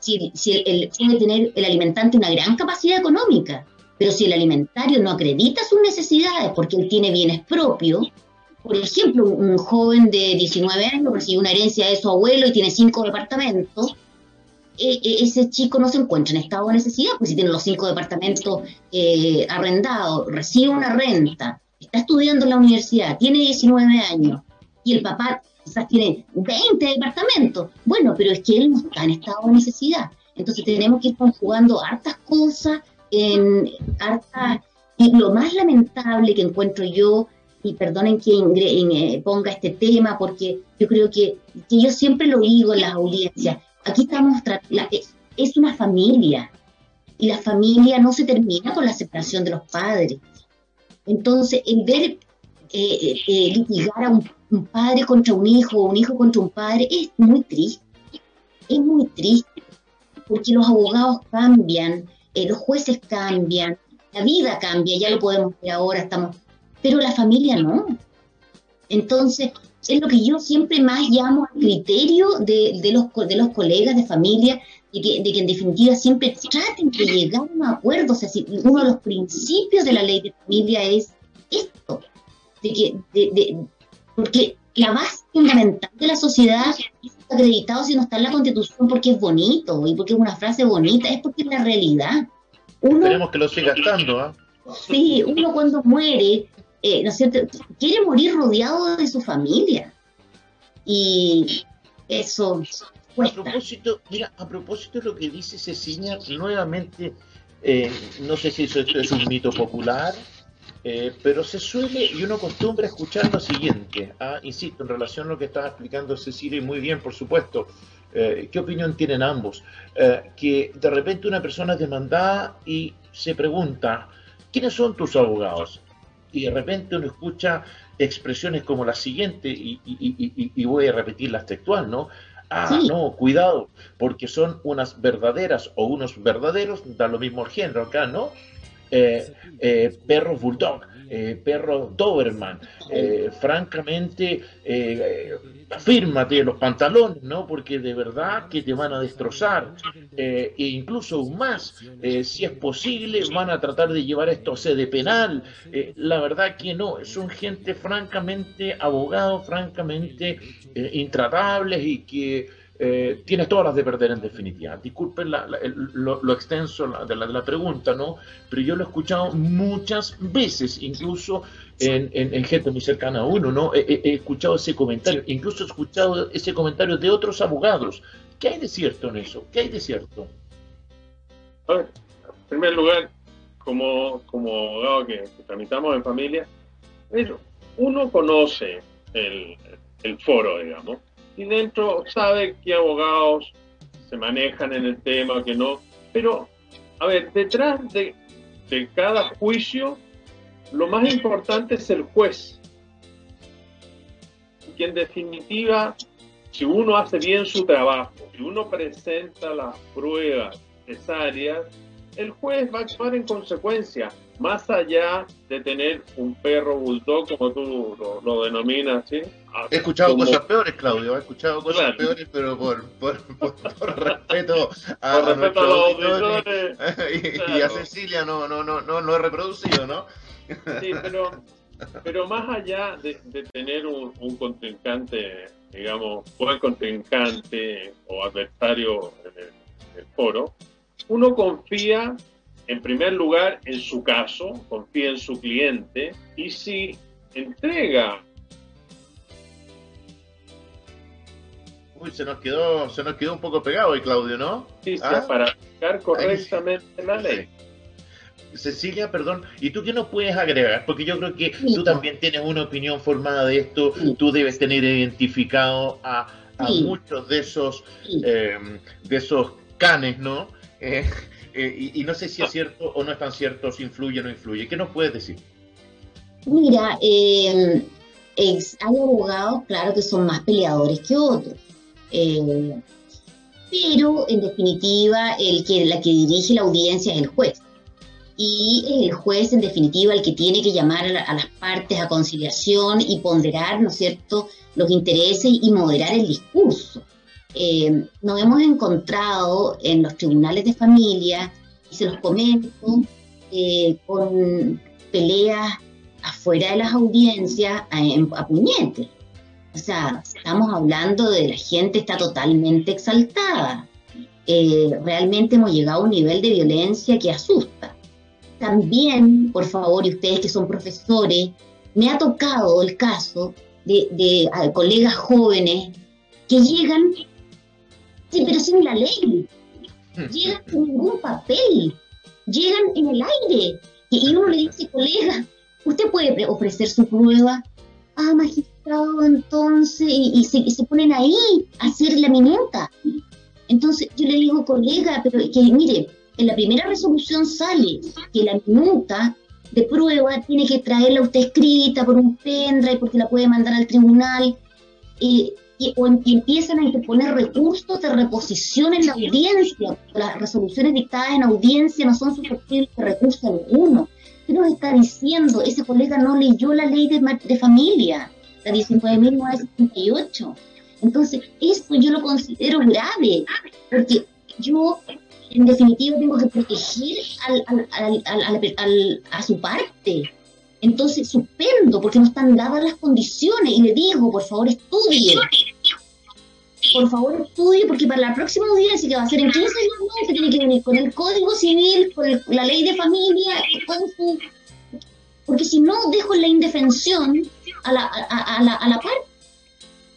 C: si, el, puede tener el alimentante una gran capacidad económica, pero si el alimentario no acredita sus necesidades porque él tiene bienes propios, por ejemplo, un joven de 19 años recibe una herencia de su abuelo y tiene cinco departamentos, e, e, ese chico no se encuentra en estado de necesidad, pues si tiene los cinco departamentos eh, arrendados, recibe una renta, está estudiando en la universidad, tiene 19 años y el papá quizás tiene 20 departamentos. Bueno, pero es que él no está en estado de necesidad. Entonces tenemos que ir conjugando hartas cosas, en hartas, y lo más lamentable que encuentro yo, y perdonen que eh, ponga este tema, porque yo creo que yo siempre lo digo en las audiencias, Aquí estamos, es una familia y la familia no se termina con la separación de los padres. Entonces, el ver eh, eh, litigar a un, padre contra un hijo o un hijo contra un padre es muy triste. Es muy triste porque los abogados cambian, los jueces cambian, la vida cambia, ya lo podemos ver ahora, estamos, pero la familia no. Entonces, es lo que yo siempre más llamo al criterio de, de, los, de los colegas de familia, de que, de que en definitiva siempre traten de llegar a un acuerdo. O sea, si uno de los principios de la ley de familia es esto, de que, de, porque la base fundamental de la sociedad es acreditado si no está en la constitución porque es bonito y porque es una frase bonita, es porque es la realidad.
A: Uno, que lo siga estando, ¿ah?
C: Sí, uno cuando muere eh, ¿no es cierto? Quiere morir rodeado de su familia. Y eso
A: A propósito, mira, a propósito de lo que dice Cecilia, nuevamente, eh, no sé si eso es un mito popular, eh, pero se suele y uno acostumbra escuchar lo siguiente, ah, insisto, en relación a lo que estaba explicando Cecilia, y muy bien, por supuesto, ¿qué opinión tienen ambos? que de repente una persona es demandada y se pregunta, ¿quiénes son tus abogados? Y de repente uno escucha expresiones como la siguiente, y, voy a repetir las textual, ¿no? Ah, no, cuidado, porque son unas verdaderas o unos verdaderos, da lo mismo el género acá, ¿no? Eh, eh, perros bulldog, eh, perro Doberman. Eh, francamente, eh, afírmate los pantalones, ¿no? Porque de verdad que te van a destrozar. e incluso aún más, si es posible, van a tratar de llevar esto a sede penal. la verdad que no, son gente francamente abogados, francamente intratables y que eh, tienes todas las de perder en definitiva. Disculpen lo, extenso de, la, de la pregunta, ¿no? Pero yo lo he escuchado muchas veces, incluso en, gente muy cercana a uno, ¿no? He, escuchado ese comentario, incluso he escuchado ese comentario de otros abogados. ¿Qué hay de cierto en eso? ¿Qué hay de cierto?
B: en primer lugar, como, como abogado que, tramitamos en familia, uno conoce el, el foro, digamos y dentro sabe qué abogados se manejan en el tema, que no. Pero, a ver, detrás de, de cada juicio, lo más importante es el juez. Que en definitiva, si uno hace bien su trabajo, si uno presenta las pruebas necesarias, el juez va a actuar en consecuencia, más allá de tener un perro bulldog, como tú lo, denominas, ¿sí?
A: Ah, he escuchado cosas peores, Claudio, he escuchado cosas peores, pero por, por, por, respeto a,
B: por respeto a, los auditores.
A: Y, a Cecilia no, no, no, no lo he reproducido, ¿no?
B: Sí, pero, pero más allá de, de tener un, un, contrincante, digamos, buen contrincante o adversario en el, en el foro, uno confía en primer lugar en su caso, confía en su cliente y si entrega
A: Uy, se nos quedó, se nos quedó un poco pegado ahí, Claudio, ¿no?
B: Sí, ¿Ah? para aplicar correctamente la ley.
A: Cecilia, perdón, ¿y tú qué nos puedes agregar? Porque yo creo que tú también tienes una opinión formada de esto, tú debes tener identificado a, muchos de esos, eh, de esos canes, ¿no? Eh, eh, y, no sé si es cierto o no es tan cierto, si influye o no influye. ¿Qué nos puedes decir?
C: Mira, eh, hay abogados, claro, que son más peleadores que otros. Pero, en definitiva, el que, la que dirige la audiencia es el juez. Y el juez, en definitiva, el que tiene que llamar a, a las partes a conciliación y ponderar, ¿no cierto?, los intereses y moderar el discurso eh, nos hemos encontrado en los tribunales de familia, y se los comento, eh, con peleas afuera de las audiencias a, a puñetes. O sea, estamos hablando de la gente está totalmente exaltada. Eh, realmente hemos llegado a un nivel de violencia que asusta. También, por favor, y ustedes que son profesores, me ha tocado el caso de, de colegas jóvenes que llegan Sí, pero sin la ley. Hmm. Llegan sin ningún papel. Llegan en el aire. Y, uno le dice, colega, usted puede ofrecer su prueba. Ah, magistrado, entonces, y, se, ponen ahí a hacer la minuta. Entonces yo le digo, colega, pero que mire, en la primera resolución sale que la minuta de prueba tiene que traerla usted escrita por un pendrive porque la puede mandar al tribunal. y, o em, empiezan a interponer recursos de reposición en la audiencia. Las resoluciones dictadas en audiencia no son susceptibles de recurso alguno. ¿Qué nos está diciendo? Ese colega no leyó la ley de, de familia, la 19.978. Entonces, esto yo lo considero grave, porque yo, en definitiva, tengo que proteger a su parte. Entonces, suspendo porque no están dadas las condiciones y le digo, por favor, estudie. Por favor, estudie porque para la próxima audiencia, que va a ser en 15 años más, tiene que venir con el Código Civil, con la ley de familia, porque si no, dejo la indefensión a la, a, la, a la parte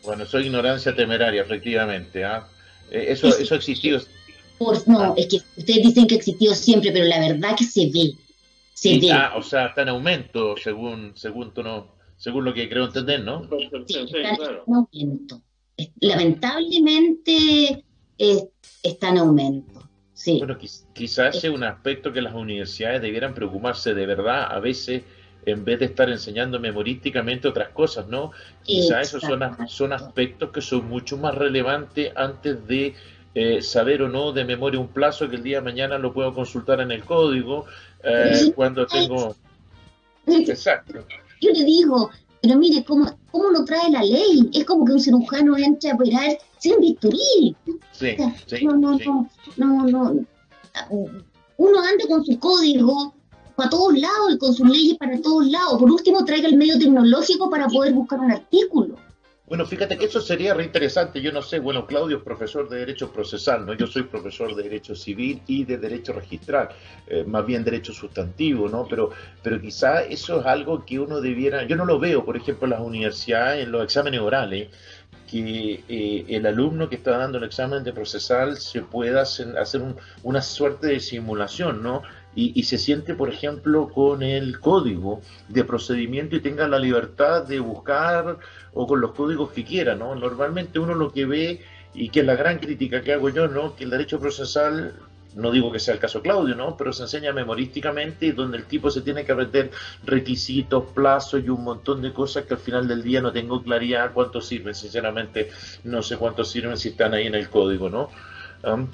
A: bueno, eso es ignorancia temeraria, efectivamente. ¿ah? Eh, eso, eso ha existido.
C: no, ah. es que ustedes dicen que ha existido siempre, pero la verdad que se ve. Se ve.
A: Ah, o sea, está en aumento, según, según, tú no, según lo que creo entender, ¿no?
C: Sí, está en aumento. Lamentablemente está en aumento. Sí.
A: Bueno, quizás sea un aspecto que las universidades debieran preocuparse de verdad. A veces en vez de estar enseñando memorísticamente otras cosas, ¿no? Quizá esos son, son aspectos que son mucho más relevantes antes de eh, saber o no de memoria un plazo que el día de mañana lo puedo consultar en el código eh, cuando tengo...
C: Exacto. Yo le digo, pero mire, ¿cómo, ¿cómo lo trae la ley? Es como que un cirujano entre a operar sin bisturí.
A: Sí, sí,
C: no, no, no, no, no. Uno anda con su código, para todos lados y con sus leyes para todos lados. Por último, traiga el medio tecnológico para poder buscar un artículo.
A: Bueno, fíjate que eso sería reinteresante. Yo no sé, bueno, Claudio es profesor de Derecho Procesal, ¿no? Yo soy profesor de Derecho Civil y de Derecho Registral, eh, más bien Derecho Sustantivo, ¿no? Pero, pero quizá eso es algo que uno debiera... Yo no lo veo, por ejemplo, en las universidades, en los exámenes orales, que eh, el alumno que está dando el examen de procesal se pueda hacer, una suerte de simulación, ¿no? Y, se siente, por ejemplo, con el código de procedimiento y tenga la libertad de buscar o con los códigos que quiera, ¿no? Normalmente uno lo que ve, y que es la gran crítica que hago yo, ¿no? Que el derecho procesal no digo que sea el caso Claudio, ¿no? Pero se enseña memorísticamente y donde el tipo se tiene que aprender requisitos, plazos y un montón de cosas que al final del día no tengo claridad cuánto sirven. Sinceramente, no sé cuántos sirven si están ahí en el código, ¿no?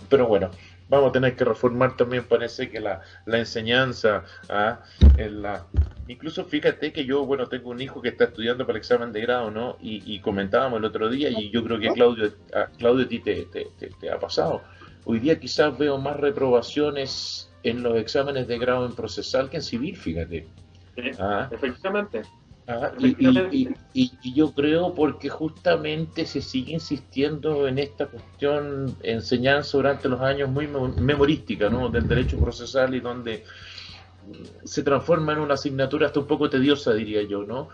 A: pero bueno, vamos a tener que reformar también, parece que la, enseñanza, ¿ah? en la, incluso fíjate que yo, bueno, tengo un hijo que está estudiando para el examen de grado, ¿no? Y, comentábamos el otro día, y yo creo que Claudio, a, Claudio a ti te, te, ha pasado. Hoy día quizás veo más reprobaciones en los exámenes de grado en procesal que en civil, fíjate.
B: ¿Ah? Efectivamente.
A: Ah, y, yo creo porque justamente se sigue insistiendo en esta cuestión enseñanza durante los años muy memorística ¿no? del derecho procesal y donde se transforma en una asignatura hasta un poco tediosa diría yo no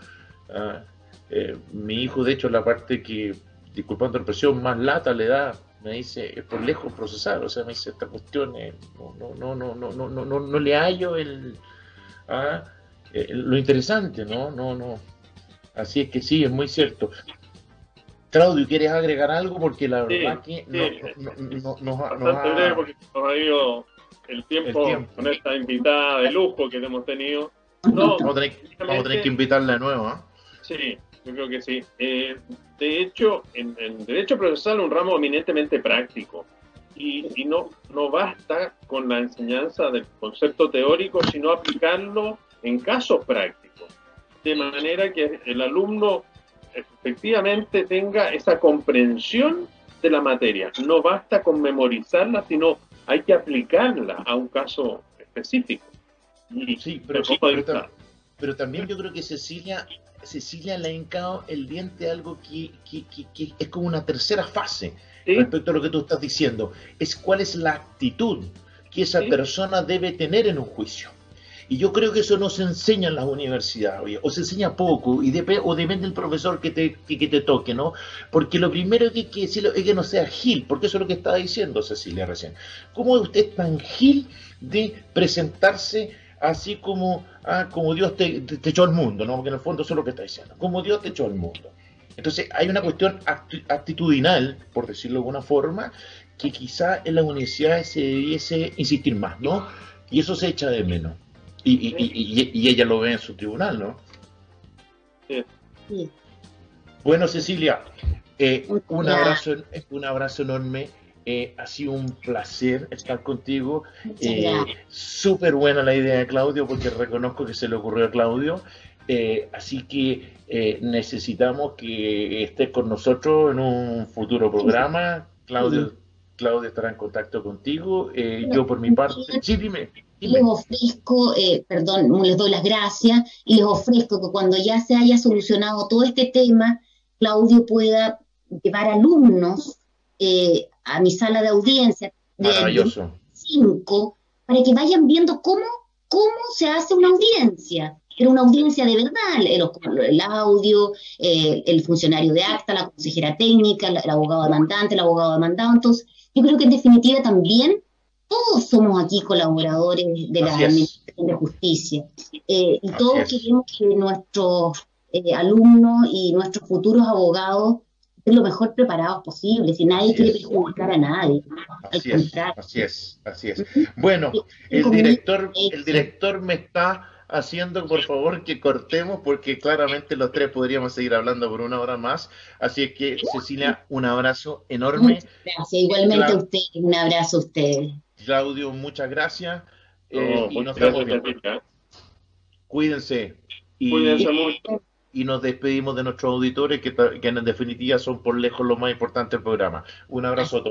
A: ah, eh, mi hijo de hecho la parte que disculpando la expresión más lata le da me dice es por lejos procesar o sea me dice esta cuestión no no no no no no no no le hallo el ah, eh, lo interesante, ¿no? No, no. Así es que sí, es muy cierto. Claudio, ¿quieres agregar algo? Porque la verdad que no, no,
B: nos ha... porque nos ha ido el tiempo, con esta invitada de lujo que hemos tenido.
A: No, vamos, a tener, que invitarla de nuevo. ¿eh?
B: Sí, yo creo que sí. Eh, de hecho, en, en, Derecho Procesal es un ramo eminentemente práctico. Y, y, no, no basta con la enseñanza del concepto teórico, sino aplicarlo en casos prácticos, de manera que el alumno efectivamente tenga esa comprensión de la materia. No basta con memorizarla, sino hay que aplicarla a un caso específico.
A: sí, pero, pero, también yo creo que Cecilia, Cecilia le ha hincado el diente algo que, es como una tercera fase respecto a lo que tú estás diciendo. Es cuál es la actitud que esa persona debe tener en un juicio. Y yo creo que eso no se enseña en las universidades, o se enseña poco, y o depende del profesor que te, que, te toque, ¿no? Porque lo primero que hay que decirlo es que no sea gil, porque eso es lo que estaba diciendo Cecilia recién. ¿Cómo es usted tan gil de presentarse así como, ah, como Dios te, echó al mundo, ¿no? Porque en el fondo eso es lo que está diciendo, como Dios te echó al mundo. Entonces hay una cuestión actitudinal, por decirlo de alguna forma, que quizá en las universidades se debiese insistir más, ¿no? Y eso se echa de menos. Y, ella lo ve en su tribunal, ¿no? Sí. Bueno, Cecilia, eh, un, abrazo, un abrazo enorme. Eh, ha sido un placer estar contigo. Eh, Súper buena la idea de Claudio, porque reconozco que se le ocurrió a Claudio. Eh, así que necesitamos que estés con nosotros en un futuro programa. Claudio, Claudio estará en contacto contigo. yo por mi parte, sí, dime.
C: Les ofrezco, perdón, les doy las gracias y les ofrezco que cuando ya se haya solucionado todo este tema, Claudio pueda llevar alumnos eh, a mi sala de audiencia de cinco para que vayan viendo cómo, cómo se hace una audiencia. Era una audiencia de verdad, el, audio, eh, el funcionario de acta, la consejera técnica, el, abogado demandante, el abogado demandado. Entonces, yo creo que en definitiva también todos somos aquí colaboradores de la Administración de Justicia eh, y todos queremos que nuestros alumnos y nuestros futuros abogados lo mejor preparados posible, si nadie quiere perjudicar a nadie.
A: Así es, así es, así es. Bueno, el director, el director me está haciendo, por favor, que cortemos, porque claramente los tres podríamos seguir hablando por una hora más. Así es que, Cecilia, un abrazo enorme.
C: gracias, igualmente a usted, un abrazo a usted.
A: Claudio, muchas gracias. Eh, y nos vemos Cuídense.
B: Cuídense mucho
A: y nos despedimos de nuestros auditores que, que en definitiva son por lejos lo más importante del programa. Un abrazo a todos.